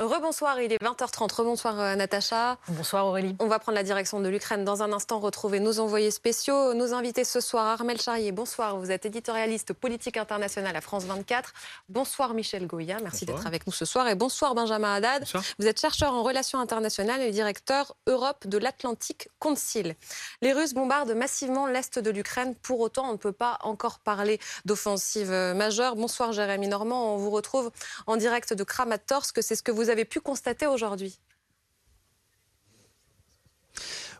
Rebonsoir, il est 20h30. Rebonsoir euh, Natacha. Bonsoir Aurélie. On va prendre la direction de l'Ukraine dans un instant, retrouver nos envoyés spéciaux. Nos invités ce soir, Armel Charrier, bonsoir. Vous êtes éditorialiste politique internationale à France 24. Bonsoir Michel Goya, merci d'être avec nous ce soir. Et bonsoir Benjamin Haddad. Vous êtes chercheur en relations internationales et directeur Europe de l'Atlantique Council. Les Russes bombardent massivement l'Est de l'Ukraine. Pour autant, on ne peut pas encore parler d'offensive majeure. Bonsoir Jérémy Normand. On vous retrouve en direct de Kramatorsk. C'est ce que vous vous avez pu constater aujourd'hui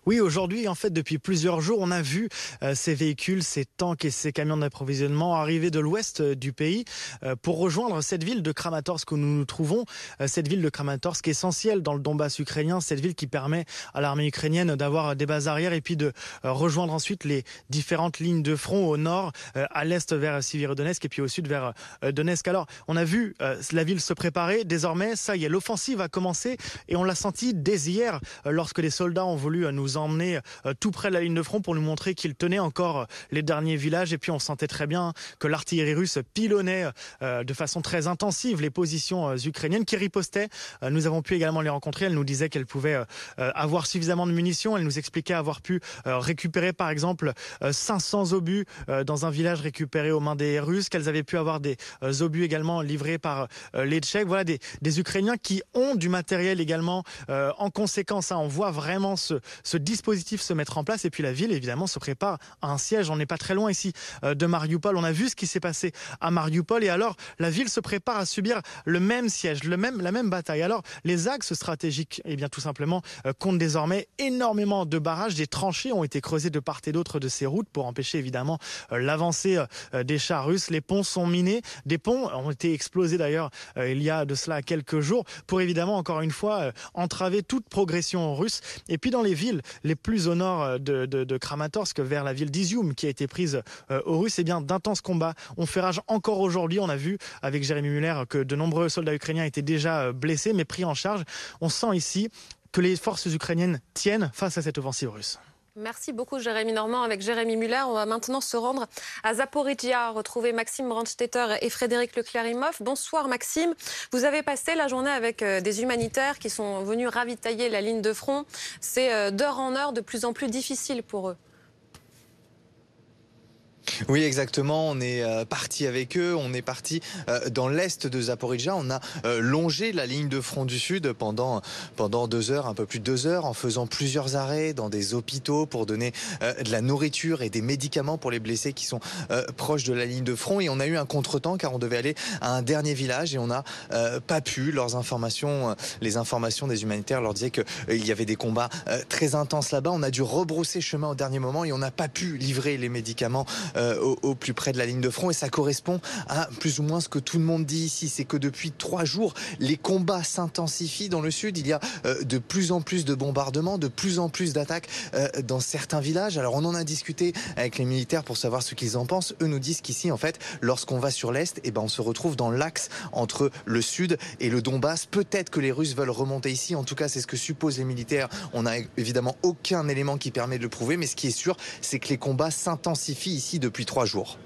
oui, aujourd'hui, en fait, depuis plusieurs jours, on a vu euh, ces véhicules, ces tanks et ces camions d'approvisionnement arriver de l'ouest euh, du pays euh, pour rejoindre cette ville de Kramatorsk où nous nous trouvons. cette ville de Kramatorsk essentielle dans le Donbass ukrainien, cette ville qui permet à l'armée ukrainienne d'avoir des bases arrières et puis de rejoindre ensuite les différentes lignes de front au nord, à l'est vers Sivirodonetsk et puis au sud vers Donetsk. Alors, on a vu la ville se préparer. Désormais, ça y est, l'offensive a commencé et on l'a senti dès hier lorsque les soldats ont voulu nous emmené euh, tout près de la ligne de front pour nous montrer qu'il tenait encore euh, les derniers villages. Et puis on sentait très bien que l'artillerie russe pilonnait euh, de façon très intensive les positions ukrainiennes qui ripostaient. Nous avons pu également les rencontrer. Elles nous disaient qu'elles pouvaient avoir suffisamment de munitions. Elles nous expliquaient avoir pu récupérer par exemple 500 obus dans un village récupéré aux mains des Russes, qu'elles avaient pu avoir des obus également livrés par les Tchèques. Voilà des, Ukrainiens qui ont du matériel également en conséquence. Hein, on voit vraiment ce dispositif se mettre en place et puis la ville évidemment se prépare à un siège. On n'est pas très loin ici euh, de Mariupol. On a vu ce qui s'est passé à Mariupol et alors la ville se prépare à subir le même siège, le même, la même bataille. Alors les axes stratégiques, eh bien tout simplement, euh, comptent désormais énormément de barrages. Des tranchées ont été creusées de part et d'autre de ces routes pour empêcher évidemment euh, l'avancée des chars russes. Les ponts sont minés. Des ponts ont été explosés d'ailleurs il y a de cela quelques jours pour évidemment encore une fois entraver toute progression russe. Et puis dans les villes, les plus au nord euh, de, Kramatorsk, vers la ville d'Izium, qui a été prise euh, aux Russes, eh bien d'intenses combats ont fait rage encore aujourd'hui. On a vu avec Jérémy Muller que de nombreux soldats ukrainiens étaient déjà euh, blessés, mais pris en charge. On sent ici que les forces ukrainiennes tiennent face à cette offensive russe. Merci beaucoup Jérémy Normand. Avec Jérémy Muller, on va maintenant se rendre à Zaporizhia, retrouver Maxime Brandstetter et Frédéric Leclerimoff. Bonsoir Maxime. Vous avez passé la journée avec euh, des humanitaires qui sont venus ravitailler la ligne de front. C'est euh, d'heure en heure de plus en plus difficile pour eux. Oui, exactement. On est euh, parti avec eux. On est parti euh, dans l'est de Zaporizhia. On a euh, longé la ligne de front du sud pendant pendant deux heures, un peu plus de deux heures, en faisant plusieurs arrêts dans des hôpitaux pour donner de la nourriture et des médicaments pour les blessés qui sont proches de la ligne de front. Et on a eu un contretemps car on devait aller à un dernier village et on n'a pas pu. Les informations des humanitaires leur disaient qu'il y avait des combats très intenses là-bas. On a dû rebrousser chemin au dernier moment et on n'a pas pu livrer les médicaments euh, au, plus près de la ligne de front. Et ça correspond à plus ou moins ce que tout le monde dit ici. C'est que depuis trois jours, les combats s'intensifient dans le sud. Il y a euh, de plus en plus de bombardements, de plus en plus d'attaques euh, dans certains villages. Alors on en a discuté avec les militaires pour savoir ce qu'ils en pensent. Eux nous disent qu'ici, en fait, lorsqu'on va sur l'est, eh ben, on se retrouve dans l'axe entre le sud et le Donbass. Peut-être que les Russes veulent remonter ici. En tout cas, c'est ce que supposent les militaires. On n'a évidemment aucun élément qui permet de le prouver. Mais ce qui est sûr, c'est que les combats s'intensifient ici depuis trois jours.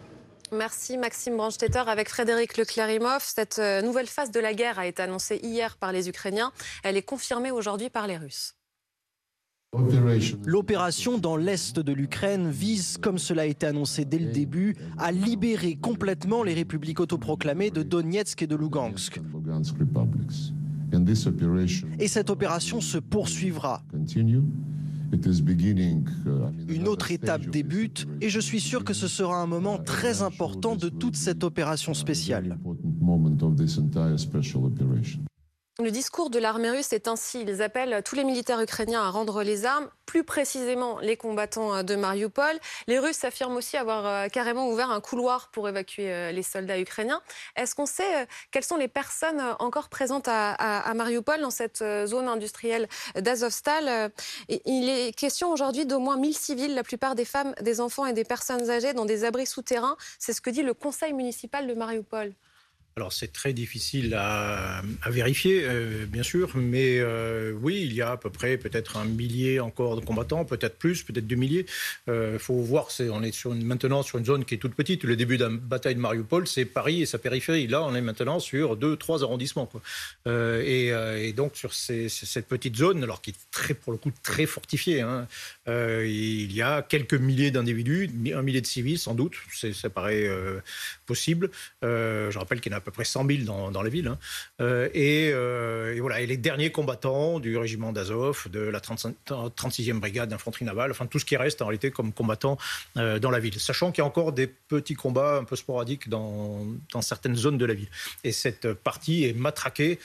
Merci Maxime Branstetter avec Frédéric Leclerimoff. Cette euh, nouvelle phase de la guerre a été annoncée hier par les Ukrainiens. Elle est confirmée aujourd'hui par les Russes. L'opération dans l'est de l'Ukraine vise, comme cela a été annoncé dès le début, à libérer complètement les républiques autoproclamées de Donetsk et de Lugansk. Et cette opération se poursuivra. Uh, Une autre étape débute et je suis sûr que ce sera un moment très important de toute cette opération spéciale. Le discours de l'armée russe est ainsi. Ils appellent tous les militaires ukrainiens à rendre les armes, plus précisément les combattants euh, de Mariupol. Les Russes affirment aussi avoir euh, carrément ouvert un couloir pour évacuer euh, les soldats ukrainiens. Est-ce qu'on sait quelles sont les personnes encore présentes à, Mariupol, dans cette zone industrielle d'Azovstal Il est question aujourd'hui d'au moins 1000 civils, la plupart des femmes, des enfants et des personnes âgées dans des abris souterrains. C'est ce que dit le conseil municipal de Mariupol. Alors c'est très difficile à, vérifier, euh, bien sûr, mais euh, oui, il y a à peu près peut-être un millier encore de combattants, peut-être plus, peut-être deux milliers. Il euh, faut voir, c'est, on est maintenant sur une zone qui est toute petite. Le début la bataille de Mariupol, c'est Paris et sa périphérie. Là, on est maintenant sur deux, trois arrondissements. Et, donc sur cette petite zone, alors qui est très, pour le coup très fortifiée, hein, il y a quelques milliers d'individus, un millier de civils sans doute, ça paraît possible. je rappelle qu'il y en a peu près 100 000 dans, dans la ville. Hein. Euh, euh, et, voilà, et les derniers combattants du régiment d'Azov, de la 36e brigade d'infanterie navale, enfin tout ce qui reste en réalité comme combattants euh, dans la ville. Sachant qu'il y a encore des petits combats un peu sporadiques dans, dans certaines zones de la ville. Et cette partie est matraquée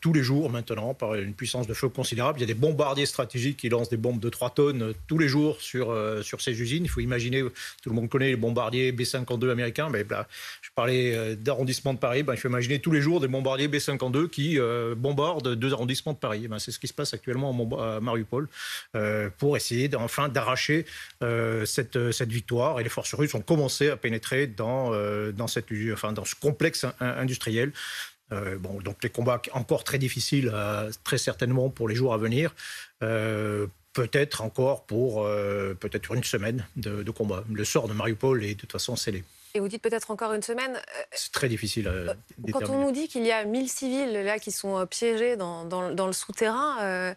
tous les jours maintenant par une puissance de feu considérable. Il y a des bombardiers stratégiques qui lancent des bombes de 3 tonnes tous les jours sur, sur ces usines. Il faut imaginer, tout le monde connaît les bombardiers B-52 américains, mais là, je parlais arrondissements de Paris, ben, il faut imaginer tous les jours des bombardiers B-52 qui euh, bombardent deux arrondissements de Paris. Ben, c'est ce qui se passe actuellement à Mariupol euh, pour essayer enfin d'arracher euh, cette, cette, victoire. Et les forces russes ont commencé à pénétrer dans, dans, cette, enfin, dans ce complexe industriel. bon, donc les combats encore très difficiles, très certainement pour les jours à venir. peut-être encore pour peut-être une semaine de, de combat. Le sort de Mariupol est de toute façon scellé. Et vous dites peut-être encore une semaine. Euh, c'est très difficile à euh, Quand on nous dit qu'il y a 1000 civils là qui sont euh, piégés dans, dans, le souterrain,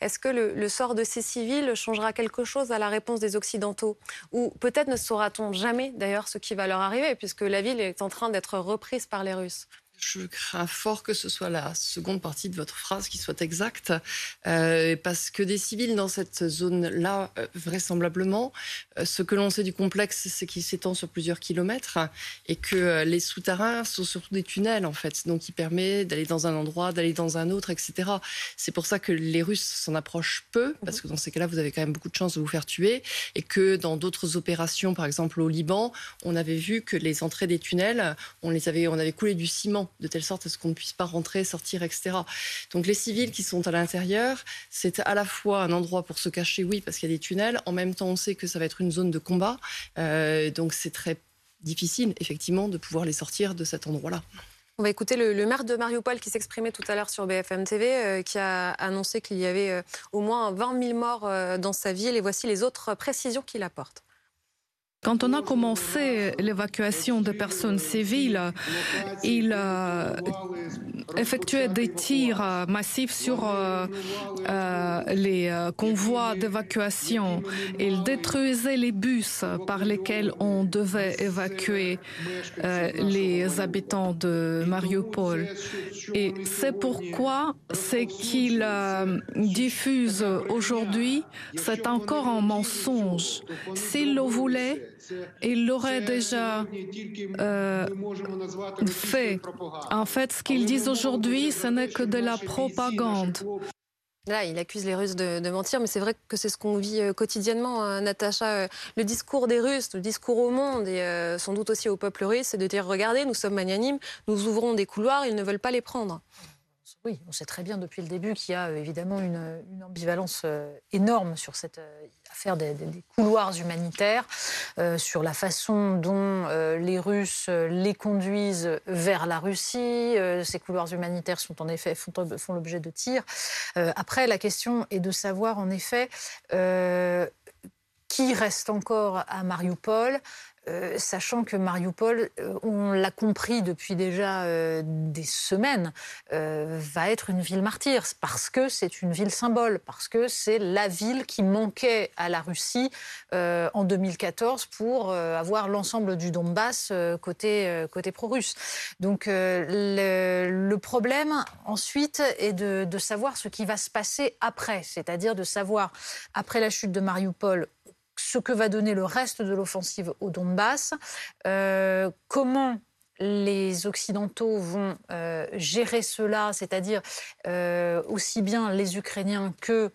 est-ce que le, sort de ces civils changera quelque chose à la réponse des Occidentaux? Ou peut-être ne saura-t-on jamais d'ailleurs ce qui va leur arriver, puisque la ville est en train d'être reprise par les Russes? Je crains fort que ce soit la seconde partie de votre phrase qui soit exacte, euh, parce que des civils dans cette zone-là, euh, vraisemblablement, euh, ce que l'on sait du complexe, c'est qu'il s'étend sur plusieurs kilomètres et que les souterrains sont surtout des tunnels, en fait, donc qui permet d'aller dans un endroit, d'aller dans un autre, etc. C'est pour ça que les Russes s'en approchent peu, parce que dans ces cas-là, vous avez quand même beaucoup de chances de vous faire tuer, et que dans d'autres opérations, par exemple au Liban, on avait vu que les entrées des tunnels, on les avait, on avait coulé du ciment de telle sorte à ce qu'on ne puisse pas rentrer, sortir, etc. Donc les civils qui sont à l'intérieur, c'est à la fois un endroit pour se cacher, oui, parce qu'il y a des tunnels. En même temps, on sait que ça va être une zone de combat. Euh, donc c'est très difficile, effectivement, de pouvoir les sortir de cet endroit-là. On va écouter le, maire de Mariupol qui s'exprimait tout à l'heure sur BFM TV, euh, qui a annoncé qu'il y avait euh, au moins 20 000 morts dans sa ville. Et voici les autres précisions qu'il apporte. Quand on a commencé l'évacuation des personnes civiles, il euh, effectuait des tirs massifs sur euh, euh, les convois d'évacuation. Il détruisait les bus par lesquels on devait évacuer les habitants de Mariupol. Et c'est pourquoi c'est qu'il diffuse aujourd'hui, c'est encore un mensonge. S'il le voulait, il l'aurait déjà euh, fait. En fait, ce qu'ils disent aujourd'hui, ce n'est que de la propagande. Là, il accuse les Russes de, mentir, mais c'est vrai que c'est ce qu'on vit euh, quotidiennement, hein, Natacha. Euh, le discours des Russes, le discours au monde et sans doute aussi au peuple russe, c'est de dire regardez, nous sommes magnanimes, nous ouvrons des couloirs, ils ne veulent pas les prendre. Oui, on sait très bien depuis le début qu'il y a évidemment une, ambivalence énorme sur cette affaire des, couloirs humanitaires, euh, sur la façon dont euh, les Russes euh, les conduisent vers la Russie. ces couloirs humanitaires sont en effet font, font l'objet de tirs. après, la question est de savoir en effet qui reste encore à Mariupol euh, sachant que Mariupol, euh, on l'a compris depuis déjà euh, des semaines, va être une ville martyre, parce que c'est une ville symbole, parce que c'est la ville qui manquait à la Russie en 2014 pour avoir l'ensemble du Donbass côté, pro-russe. Donc le, le, problème ensuite est de, de savoir ce qui va se passer après, c'est-à-dire de savoir, après la chute de Mariupol, ce que va donner le reste de l'offensive au Donbass, euh, comment les Occidentaux vont euh, gérer cela, c'est-à-dire euh, aussi bien les Ukrainiens que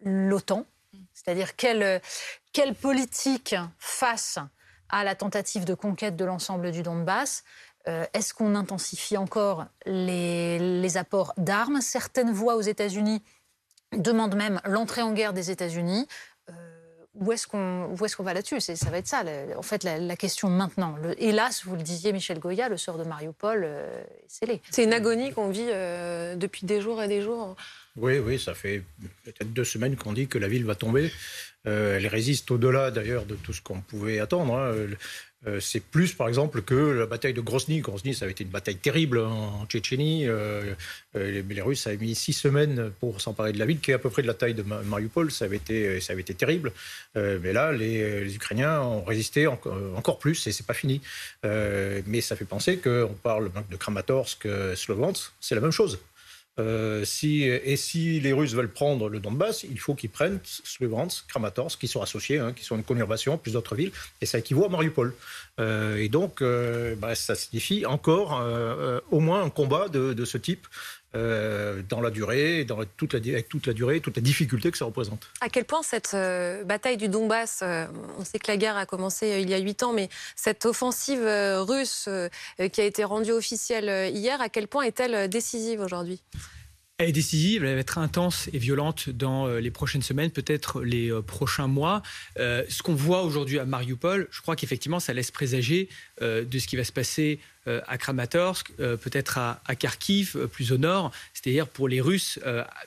l'OTAN, c'est-à-dire quelle, quelle, politique face à la tentative de conquête de l'ensemble du Donbass. Est-ce qu'on intensifie encore les, les apports d'armes? Certaines voix aux États-Unis demandent même l'entrée en guerre des États-Unis où est-ce qu'on est va là-dessus? Ça va être ça, en fait, la, question maintenant. hélas, vous le disiez, Michel Goya, le sort de Mariupol euh, est scellé. C'est une agonie qu'on vit depuis des jours et des jours. Oui, oui, ça fait peut-être deux semaines qu'on dit que la ville va tomber. elle résiste au-delà d'ailleurs de tout ce qu'on pouvait attendre. Hein. Euh, c'est plus, par exemple, que la bataille de Grozny. Grozny, ça avait été une bataille terrible en Tchétchénie. Euh, euh, les, Russes avaient mis six semaines pour s'emparer de la ville, qui est à peu près de la taille de Mariupol. Ça avait été, ça avait été terrible. mais là, les, Ukrainiens ont résisté encore plus, et c'est pas fini. mais ça fait penser qu'on parle de Kramatorsk, Slovensk, c'est la même chose. Euh, si, et si les Russes veulent prendre le Donbass, il faut qu'ils prennent Sloviansk, Kramatorsk, qui sont associés, hein, qui sont une conurbation, plus d'autres villes, et ça équivaut à Mariupol. Euh, et donc, euh, bah, ça signifie encore au moins un combat de, ce type. Dans la durée, dans toute la, avec toute la durée, toute la difficulté que ça représente. À quel point cette bataille du Donbass, on sait que la guerre a commencé il y a huit ans, mais cette offensive russe qui a été rendue officielle hier, à quel point est-elle décisive aujourd'hui? Elle est décisive, elle va être intense et violente dans euh, les prochaines semaines, peut-être les euh, prochains mois. Euh, ce qu'on voit aujourd'hui à Mariupol, je crois qu'effectivement, ça laisse présager de ce qui va se passer euh, à Kramatorsk, euh, peut-être à, Kharkiv, euh, plus au nord, c'est-à-dire pour les Russes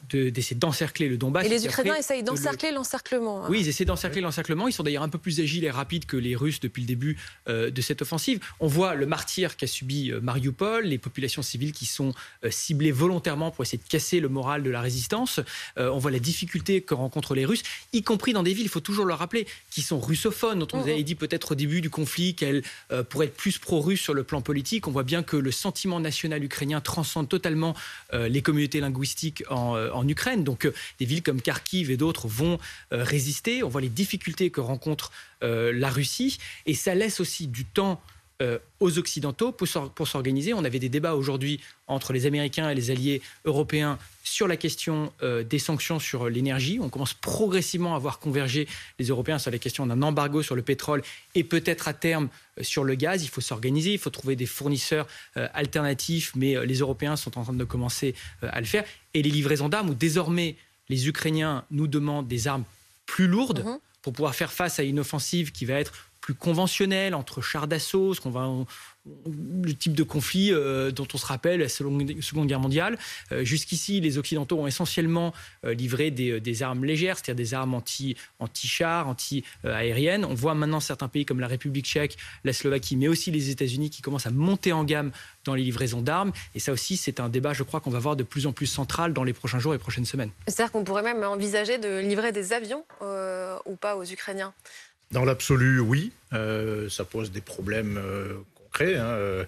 d'essayer d'encercler le Donbass. Et les Ukrainiens essayent d'encercler l'encerclement. Hein. Oui, ils essaient d'encercler l'encerclement. Ils sont d'ailleurs un peu plus agiles et rapides que les Russes depuis le début de cette offensive. On voit le martyr qu'a subi Mariupol, les populations civiles qui sont ciblées volontairement pour essayer de casser le moral de la résistance. on voit la difficulté que rencontrent les Russes, y compris dans des villes, il faut toujours le rappeler, qui sont russophones, dont on vous avait dit peut-être au début du conflit qu'elles pourraient être plus pro-russes sur le plan politique on voit bien que le sentiment national ukrainien transcende totalement euh, les communautés linguistiques en, euh, Ukraine. Donc euh, des villes comme Kharkiv et d'autres vont résister. On voit les difficultés que rencontre la Russie et ça laisse aussi du temps euh, aux Occidentaux pour s'organiser. On avait des débats aujourd'hui entre les Américains et les alliés européens sur la question euh, des sanctions sur l'énergie. On commence progressivement à voir converger les Européens sur la question d'un embargo sur le pétrole et peut-être à terme euh, sur le gaz. Il faut s'organiser, il faut trouver des fournisseurs alternatifs, mais les Européens sont en train de commencer à le faire. Et les livraisons d'armes, où désormais les Ukrainiens nous demandent des armes plus lourdes. Mm-hmm. pour pouvoir faire face à une offensive qui va être plus conventionnel entre chars d'assaut, ce qu'on va le type de conflit euh, dont on se rappelle la Seconde Guerre mondiale. Euh, jusqu'ici, les Occidentaux ont essentiellement euh, livré des, armes légères, c'est-à-dire des armes anti, anti-chars, anti-aériennes. On voit maintenant certains pays comme la République tchèque, la Slovaquie, mais aussi les États-Unis qui commencent à monter en gamme dans les livraisons d'armes. Et ça aussi, c'est un débat, je crois, qu'on va voir de plus en plus central dans les prochains jours et prochaines semaines. C'est-à-dire qu'on pourrait même envisager de livrer des avions ou pas aux Ukrainiens dans l'absolu, oui. Euh, ça pose des problèmes euh, concrets. Hein.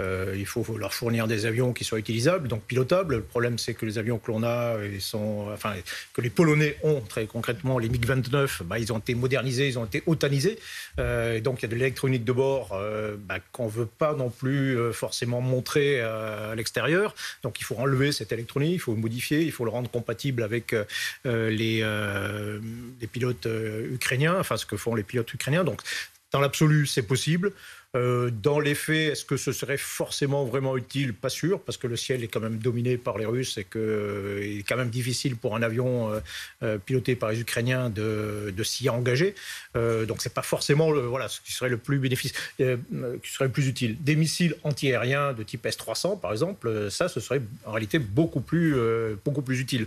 Euh, euh, il faut leur fournir des avions qui soient utilisables, donc pilotables. Le problème, c'est que les avions que l'on a, ils sont, enfin, que les Polonais ont très concrètement, les MiG-29, bah, ils ont été modernisés, ils ont été otanisés. Euh, donc il y a de l'électronique de bord euh, bah, qu'on ne veut pas non plus forcément montrer à l'extérieur. Donc il faut enlever cette électronique, il faut modifier, il faut le rendre compatible avec les, les pilotes ukrainiens, enfin ce que font les pilotes ukrainiens. Donc dans l'absolu, c'est possible. Euh, dans les faits, est-ce que ce serait forcément vraiment utile? Pas sûr, parce que le ciel est quand même dominé par les Russes et qu'il euh, est quand même difficile pour un avion euh, piloté par les Ukrainiens de, s'y engager. donc c'est pas forcément le, voilà, ce qui serait le plus bénéfice, qui serait le plus utile. Des missiles antiaériens de type S-300, par exemple, ça, ce serait en réalité beaucoup plus, beaucoup plus utile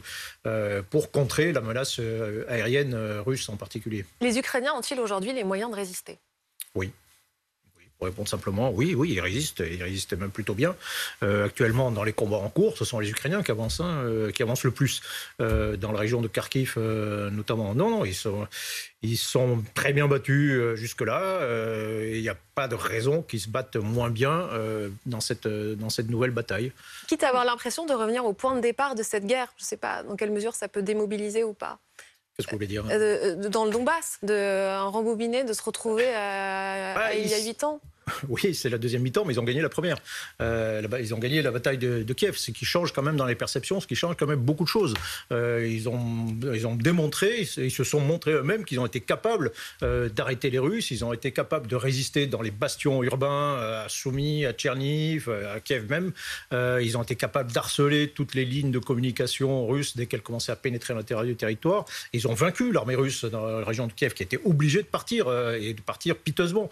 pour contrer la menace aérienne russe en particulier. Les Ukrainiens ont-ils aujourd'hui les moyens de résister? Oui. Pour répondre simplement, oui, oui, ils résistent, ils résistent même plutôt bien. Euh, actuellement, dans les combats en cours, ce sont les Ukrainiens qui avancent, hein, euh, qui avancent le plus euh, dans la région de Kharkiv, notamment. Non, non, ils sont, ils sont très bien battus jusque-là. Il n'y a pas de raison qu'ils se battent moins bien dans cette dans cette nouvelle bataille. Quitte à avoir l'impression de revenir au point de départ de cette guerre, je ne sais pas dans quelle mesure ça peut démobiliser ou pas. Qu'est-ce que vous voulez dire Dans le Donbass, de rembobiné, de se retrouver à, ah, il y a huit ans Oui, c'est la deuxième mi-temps, mais ils ont gagné la première. Euh, ils ont gagné la bataille de, Kiev, ce qui change quand même dans les perceptions, ce qui change quand même beaucoup de choses. Euh, ils, ont, ils ont démontré, ils se sont montrés eux-mêmes qu'ils ont été capables euh, d'arrêter les Russes, ils ont été capables de résister dans les bastions urbains, à Soumy, à Tcherniv, à Kiev même. ils ont été capables d'harceler toutes les lignes de communication russes dès qu'elles commençaient à pénétrer à l'intérieur du territoire. Ils ont vaincu l'armée russe dans la région de Kiev, qui était obligée de partir, et de partir piteusement.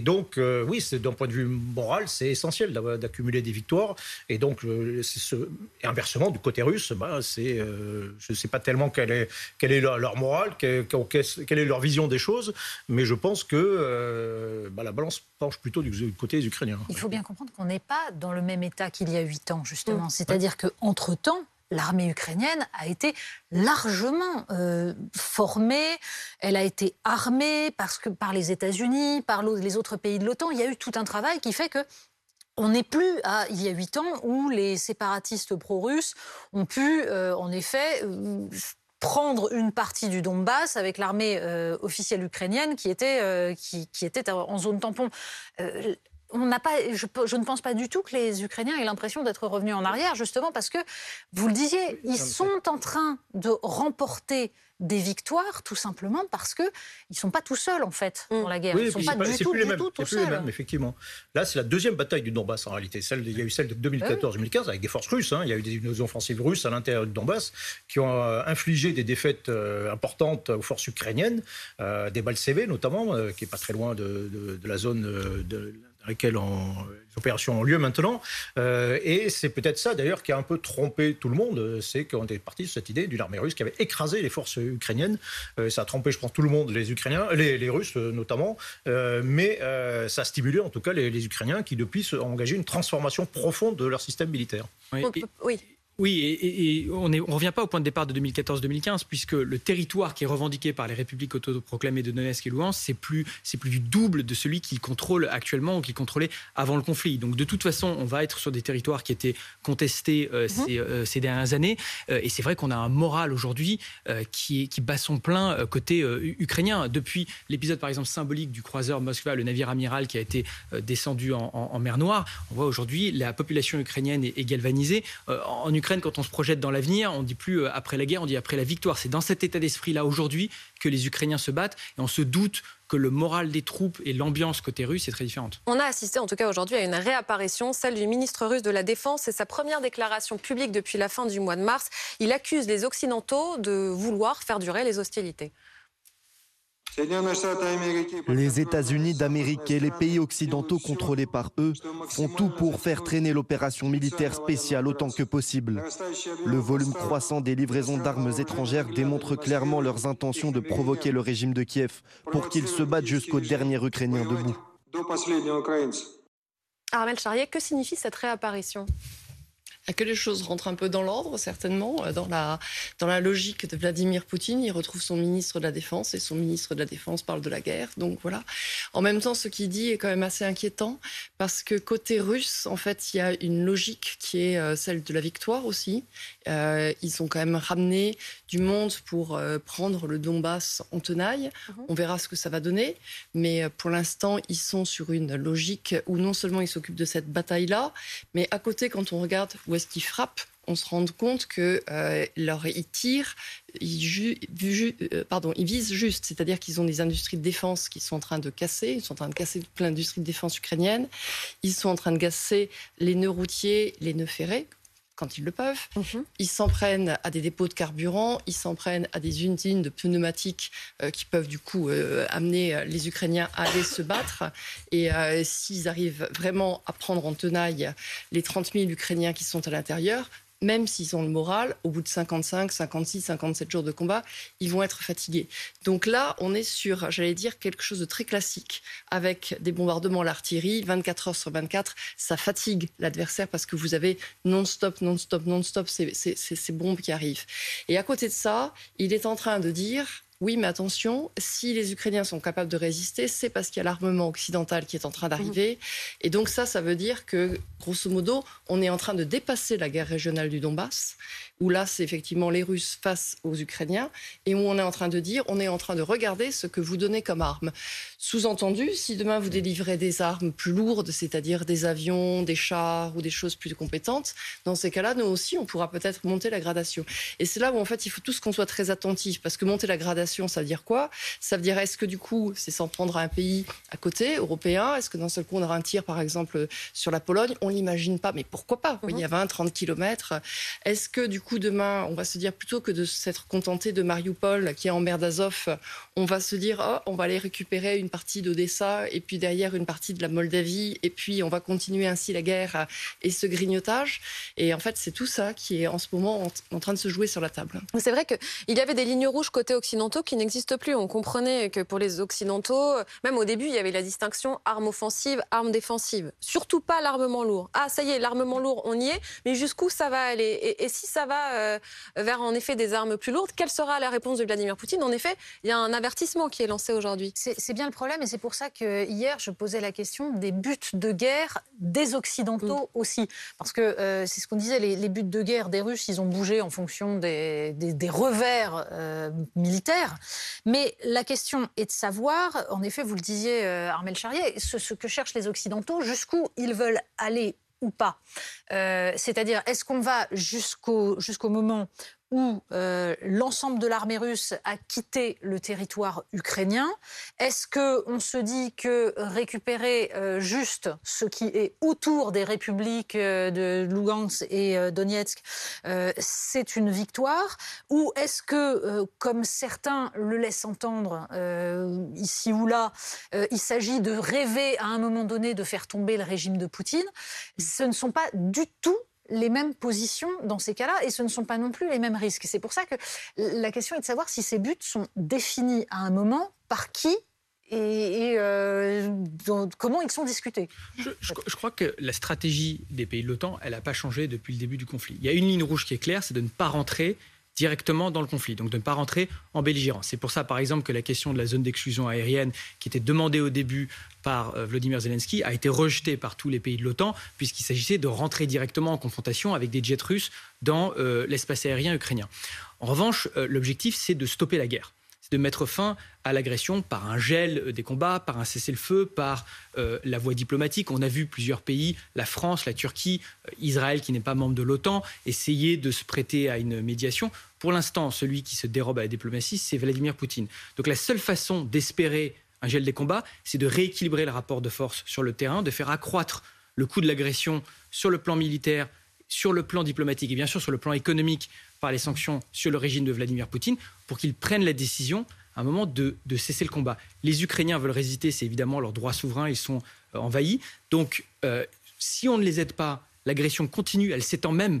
Et donc, euh, oui, d'un point de vue moral, c'est essentiel d'accumuler des victoires. Et donc, euh, ce... et inversement, du côté russe, bah, c'est, euh, je ne sais pas tellement quelle est, quelle est leur, morale, quelle, quelle, est leur vision des choses, mais je pense que bah, la balance penche plutôt du, côté des Ukrainiens. Il faut bien comprendre qu'on n'est pas dans le même état qu'il y a huit ans, justement. Mmh. C'est-à-dire qu'entre-temps, l'armée ukrainienne a été largement euh, formée, elle a été armée parce que, par les États-Unis, par les autres pays de l'OTAN. Il y a eu tout un travail qui fait que on n'est plus à il y a huit ans où les séparatistes pro-russes ont pu, euh, en effet, euh, prendre une partie du Donbass avec l'armée officielle ukrainienne qui était, qui, qui, était en zone tampon on n'a pas, je, ne pense pas du tout que les Ukrainiens aient l'impression d'être revenus en arrière, justement parce que, vous le disiez, ils sont en train de remporter des victoires, tout simplement parce qu'ils ne sont pas tout seuls, en fait, dans la guerre. ils ne sont pas, du tout, plus du tout, tout seuls. Les mêmes, effectivement. Là, c'est la deuxième bataille du Donbass, en réalité. Celle, il y a eu celle de 2014-2015 avec des forces russes. Hein. Il y a eu des offensives russes à l'intérieur du Donbass qui ont euh, infligé des défaites euh, importantes aux forces ukrainiennes, euh, des Balsévé notamment, qui n'est pas très loin de, de la zone de dans lesquelles les opérations ont lieu maintenant. Euh, et c'est peut-être ça d'ailleurs qui a un peu trompé tout le monde, c'est qu'on est parti de cette idée d'une armée russe qui avait écrasé les forces ukrainiennes. Euh, ça a trompé, je pense, tout le monde, les Ukrainiens, les, Russes euh, notamment, mais ça a stimulé en tout cas les, Ukrainiens qui depuis ont engagé une transformation profonde de leur système militaire. Oui. oui. Oui, et, on ne revient pas au point de départ de 2014-2015, puisque le territoire qui est revendiqué par les républiques autoproclamées de Donetsk et Luhansk, c'est plus, c'est plus du double de celui qu'ils contrôlent actuellement ou qu'ils contrôlaient avant le conflit. Donc de toute façon, on va être sur des territoires qui étaient contestés euh, mhm. euh, ces, dernières années. Euh, et c'est vrai qu'on a un moral aujourd'hui qui, qui bat son plein côté ukrainien. Depuis l'épisode, par exemple, symbolique du croiseur Moskva, le navire amiral qui a été descendu en, mer Noire, on voit aujourd'hui la population ukrainienne est, est galvanisée. en Ukraine, quand on se projette dans l'avenir, on dit plus euh, après la guerre, on dit après la victoire. C'est dans cet état d'esprit-là aujourd'hui que les Ukrainiens se battent et on se doute que le moral des troupes et l'ambiance côté russe est très différente. On a assisté en tout cas aujourd'hui à une réapparition, celle du ministre russe de la Défense. C'est sa première déclaration publique depuis la fin du mois de mars. Il accuse les Occidentaux de vouloir faire durer les hostilités. Les États-Unis d'Amérique et les pays occidentaux contrôlés par eux font tout pour faire traîner l'opération militaire spéciale autant que possible. Le volume croissant des livraisons d'armes étrangères démontre clairement leurs intentions de provoquer le régime de Kiev pour qu'il se batte jusqu'au dernier Ukrainien debout. Armel Charrier, que signifie cette réapparition? Que les choses rentrent un peu dans l'ordre, certainement, euh, dans la, dans la logique de Vladimir Poutine. Il retrouve son ministre de la Défense et son ministre de la Défense parle de la guerre. Donc voilà. En même temps, ce qu'il dit est quand même assez inquiétant parce que côté russe, en fait, il y a une logique qui est euh, celle de la victoire aussi. Euh, ils ont quand même ramené du monde pour prendre le Donbass en tenaille. Mhm. On verra ce que ça va donner. Mais pour l'instant, ils sont sur une logique où non seulement ils s'occupent de cette bataille-là, mais à côté, quand on regarde où est-ce qu'ils frappent, on se rend compte que euh, leur, ils tirent, ils, euh, pardon, ils visent juste, c'est-à-dire qu'ils ont des industries de défense qui sont en train de casser, ils sont en train de casser plein d'industries de défense ukrainiennes, ils sont en train de casser les nœuds routiers, les nœuds ferrés, quand ils le peuvent. Mhm. Ils s'en prennent à des dépôts de carburant, ils s'en prennent à des usines de pneumatiques euh, qui peuvent du coup euh, amener euh, les Ukrainiens à aller se battre. Et s'ils arrivent vraiment à prendre en tenaille les 30 000 Ukrainiens qui sont à l'intérieur, même s'ils ont le moral, au bout de 55, 56, 57 jours de combat, ils vont être fatigués. Donc là, on est sur, j'allais dire, quelque chose de très classique, avec des bombardements, l'artillerie, 24 heures sur 24, ça fatigue l'adversaire parce que vous avez non-stop, non-stop, non-stop ces, ces, bombes qui arrivent. Et à côté de ça, il est en train de dire, Oui, mais attention, si les Ukrainiens sont capables de résister, c'est parce qu'il y a l'armement occidental qui est en train d'arriver. Mmh. Et donc ça, ça veut dire que, grosso modo, on est en train de dépasser la guerre régionale du Donbass où là, c'est effectivement les Russes face aux Ukrainiens, et où on est en train de dire, on est en train de regarder ce que vous donnez comme armes. Sous-entendu, si demain vous délivrez des armes plus lourdes, c'est-à-dire des avions, des chars ou des choses plus compétentes, dans ces cas-là, nous aussi, on pourra peut-être monter la gradation. Et c'est là où, en fait, il faut tous qu'on soit très attentifs, parce que monter la gradation, ça veut dire quoi? Ça veut dire, est-ce que du coup, c'est s'en prendre à un pays à côté, européen? Est-ce que d'un seul coup, on aura un tir, par exemple, sur la Pologne? On l'imagine pas, mais pourquoi pas? Il y a 20, 30 kilomètres. Est-ce que du coup, demain, on va se dire plutôt que de s'être contenté de Mariupol qui est en mer d'Azov, on va se dire oh, on va aller récupérer une partie d'Odessa et puis derrière une partie de la Moldavie et puis on va continuer ainsi la guerre et ce grignotage. Et en fait, c'est tout ça qui est en ce moment en, train de se jouer sur la table. C'est vrai qu'il y avait des lignes rouges côté occidentaux qui n'existent plus. On comprenait que pour les occidentaux, même au début, il y avait la distinction arme offensive, arme défensive. Surtout pas l'armement lourd. Ah, ça y est, l'armement lourd, on y est, mais jusqu'où ça va aller? Et si ça va euh, vers en effet des armes plus lourdes. Quelle sera la réponse de Vladimir Poutine? En effet, il y a un avertissement qui est lancé aujourd'hui. C'est bien le problème et c'est pour ça que hier je posais la question des buts de guerre des Occidentaux mm. aussi. Parce que euh, c'est ce qu'on disait, les, buts de guerre des Russes, ils ont bougé en fonction des, revers euh, militaires. Mais la question est de savoir, en effet, vous le disiez, Armel Charrier, ce que cherchent les Occidentaux, jusqu'où ils veulent aller ou pas. Euh, c'est-à-dire, est-ce qu'on va jusqu'au jusqu'au moment où euh, l'ensemble de l'armée russe a quitté le territoire ukrainien. Est-ce que on se dit que récupérer euh, juste ce qui est autour des républiques euh, de Lugansk et Donetsk, c'est une victoire? Ou est-ce que, comme certains le laissent entendre ici ou là, il s'agit de rêver à un moment donné de faire tomber le régime de Poutine Ce ne sont pas du tout les mêmes positions dans ces cas-là et ce ne sont pas non plus les mêmes risques. C'est pour ça que la question est de savoir si ces buts sont définis à un moment par qui et, euh, comment ils sont discutés. Je, crois que la stratégie des pays de l'OTAN, elle n'a pas changé depuis le début du conflit. Il y a une ligne rouge qui est claire, c'est de ne pas rentrer directement dans le conflit, donc de ne pas rentrer en belligérance. C'est pour ça, par exemple, que la question de la zone d'exclusion aérienne, qui était demandée au début par euh, Vladimir Zelensky, a été rejetée par tous les pays de l'OTAN, puisqu'il s'agissait de rentrer directement en confrontation avec des jets russes dans euh, l'espace aérien ukrainien. En revanche, euh, l'objectif, c'est de stopper la guerre de mettre fin à l'agression par un gel des combats, par un cessez-le-feu, par euh, la voie diplomatique. On a vu plusieurs pays, la France, la Turquie, euh, Israël qui n'est pas membre de l'OTAN, essayer de se prêter à une médiation. Pour l'instant, celui qui se dérobe à la diplomatie, c'est Vladimir Poutine. Donc la seule façon d'espérer un gel des combats, c'est de rééquilibrer le rapport de force sur le terrain, de faire accroître le coût de l'agression sur le plan militaire, sur le plan diplomatique et bien sûr sur le plan économique par les sanctions sur le régime de Vladimir Poutine pour qu'ils prennent la décision à un moment de, cesser le combat. Les Ukrainiens veulent résister, c'est évidemment leur droit souverain, ils sont euh, envahis. Donc, euh, si on ne les aide pas, l'agression continue, elle s'étend même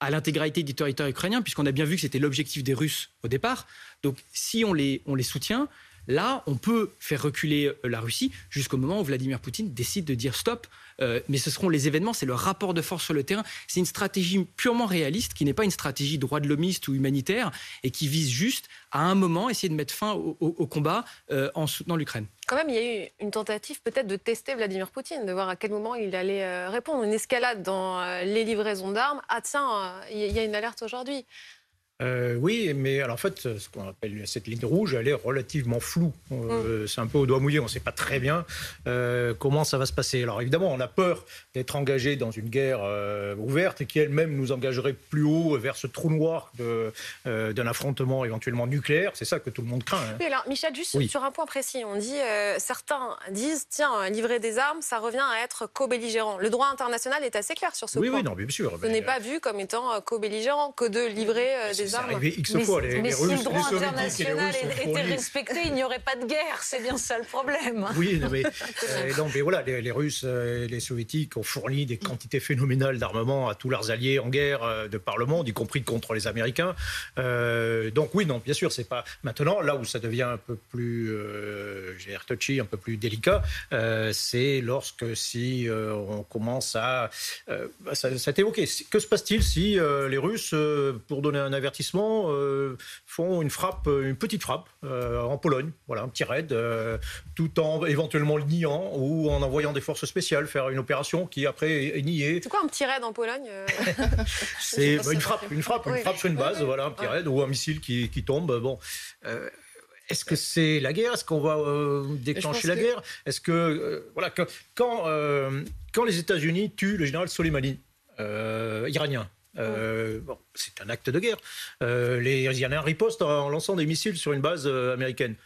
à l'intégralité du territoire ukrainien, puisqu'on a bien vu que c'était l'objectif des Russes au départ. Donc, si on les, on les soutient, là, on peut faire reculer euh, la Russie jusqu'au moment où Vladimir Poutine décide de dire stop, euh, mais ce seront les événements, c'est le rapport de force sur le terrain. C'est une stratégie purement réaliste qui n'est pas une stratégie droit de l'homiste ou humanitaire et qui vise juste à un moment essayer de mettre fin au, combat euh, en soutenant l'Ukraine. Quand même, il y a eu une tentative peut-être de tester Vladimir Poutine, de voir à quel moment il allait euh, répondre. Une escalade dans les livraisons d'armes. Ah tiens, il y a une alerte aujourd'hui. Euh, oui, mais alors en fait, ce qu'on appelle cette ligne rouge, elle est relativement floue. Euh, mm. C'est un peu au doigt mouillé, on ne sait pas très bien euh, comment ça va se passer. Alors évidemment, on a peur d'être engagé dans une guerre ouverte et qui elle-même nous engagerait plus haut vers ce trou noir d'un affrontement éventuellement nucléaire. C'est ça que tout le monde craint. Hein. Oui, alors Michel, juste sur un point précis, on dit, certains disent, tiens, livrer des armes, ça revient à être co-belligérant. Le droit international est assez clair sur ce point. Oui, non, bien sûr. Ce n'est pas vu comme étant co-belligérant que de livrer des c'est arrivé X fois. Les, mais si le droit international était respecté, il n'y aurait pas de guerre. C'est bien ça le problème. Oui, mais, euh, mais voilà, les, Russes euh, et les Soviétiques ont fourni des quantités phénoménales d'armement à tous leurs alliés en guerre euh, de par le monde, y compris contre les Américains. donc oui, non, bien sûr, c'est pas maintenant. Là où ça devient un peu plus, euh, touchy, un peu plus délicat, c'est lorsque si on commence à, bah, ça, ça évoqué. Que se passe-t-il si les Russes, pour donner un avertissement avertissement, font une frappe, une petite frappe en Pologne, voilà, un petit raid, tout en éventuellement le niant ou en envoyant des forces spéciales faire une opération qui après est niée. C'est quoi un petit raid en Pologne C'est bah, une frappe, une frappe, une frappe sur une base, voilà, un petit raid ou un missile qui, qui tombe. Bon. Est-ce que c'est la guerre? Est-ce qu'on va euh, déclencher la guerre? Est-ce que euh, voilà quand euh, quand les États-Unis tuent le général Soleimani, iranien, bon, c'est un acte de guerre. les Iraniens ripostent en lançant des missiles sur une base américaine.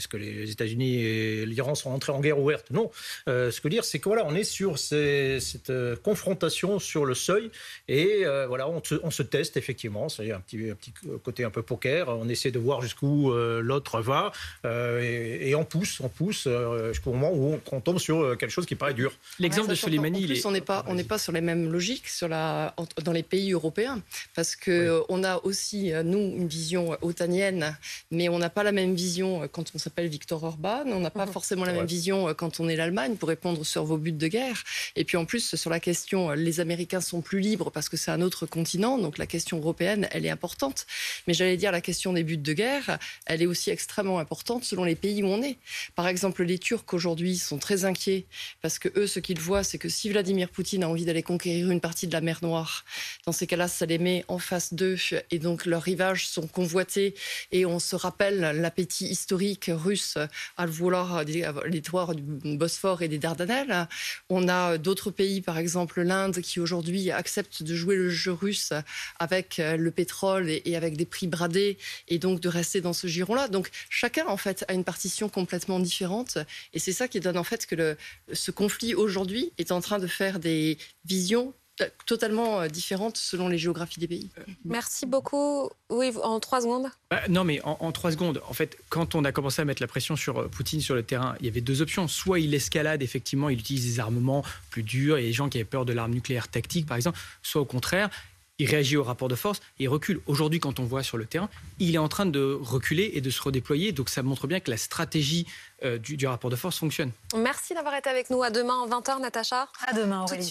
Est-ce que les États-Unis et l'Iran sont entrés en guerre ouverte? Non. Euh, ce que je veux dire, c'est que voilà, on est sur cette euh, confrontation sur le seuil et euh, voilà, on se, teste effectivement. C'est un petit, un petit côté un peu poker. On essaie de voir jusqu'où l'autre va et, on pousse, on pousse jusqu'au moment où on, tombe sur quelque chose qui paraît dur. L'exemple de Soleimani, en plus, on n'est pas, on n'est pas sur les mêmes logiques sur la, dans les pays européens parce que on a aussi nous une vision otanienne, mais on n'a pas la même vision quand on s'appelle Victor Orban. On n'a pas mhm. forcément la même vision euh, quand on est l'Allemagne pour répondre sur vos buts de guerre. Et puis en plus, sur la question, euh, les Américains sont plus libres parce que c'est un autre continent. Donc la question européenne, elle est importante. Mais j'allais dire, la question des buts de guerre, elle est aussi extrêmement importante selon les pays où on est. Par exemple, les Turcs aujourd'hui sont très inquiets parce que eux, ce qu'ils voient, c'est que si Vladimir Poutine a envie d'aller conquérir une partie de la mer Noire, dans ces cas-là, ça les met en face d'eux et donc leurs rivages sont convoités et on se rappelle l'appétit historique russe à vouloir les du Bosphore et des Dardanelles. On a d'autres pays, par exemple l'Inde, qui aujourd'hui accepte de jouer le jeu russe avec le pétrole et avec des prix bradés et donc de rester dans ce giron-là. Donc chacun, en fait, a une partition complètement différente et c'est ça qui donne en fait que le, ce conflit aujourd'hui est en train de faire des visions totalement euh, différentes selon les géographies des pays. Merci beaucoup. Oui, en trois secondes. Bah, non, mais en, trois secondes, en fait, quand on a commencé à mettre la pression sur euh, Poutine sur le terrain, il y avait deux options. Soit il escalade, effectivement, il utilise des armements plus durs, et les gens qui avaient peur de l'arme nucléaire tactique, par exemple. Soit au contraire, il réagit au rapport de force et il recule. Aujourd'hui, quand on voit sur le terrain, il est en train de reculer et de se redéployer. Donc ça montre bien que la stratégie euh, du, du, rapport de force fonctionne. Merci d'avoir été avec nous. À demain, 20h, Natacha. À demain, Aurélie.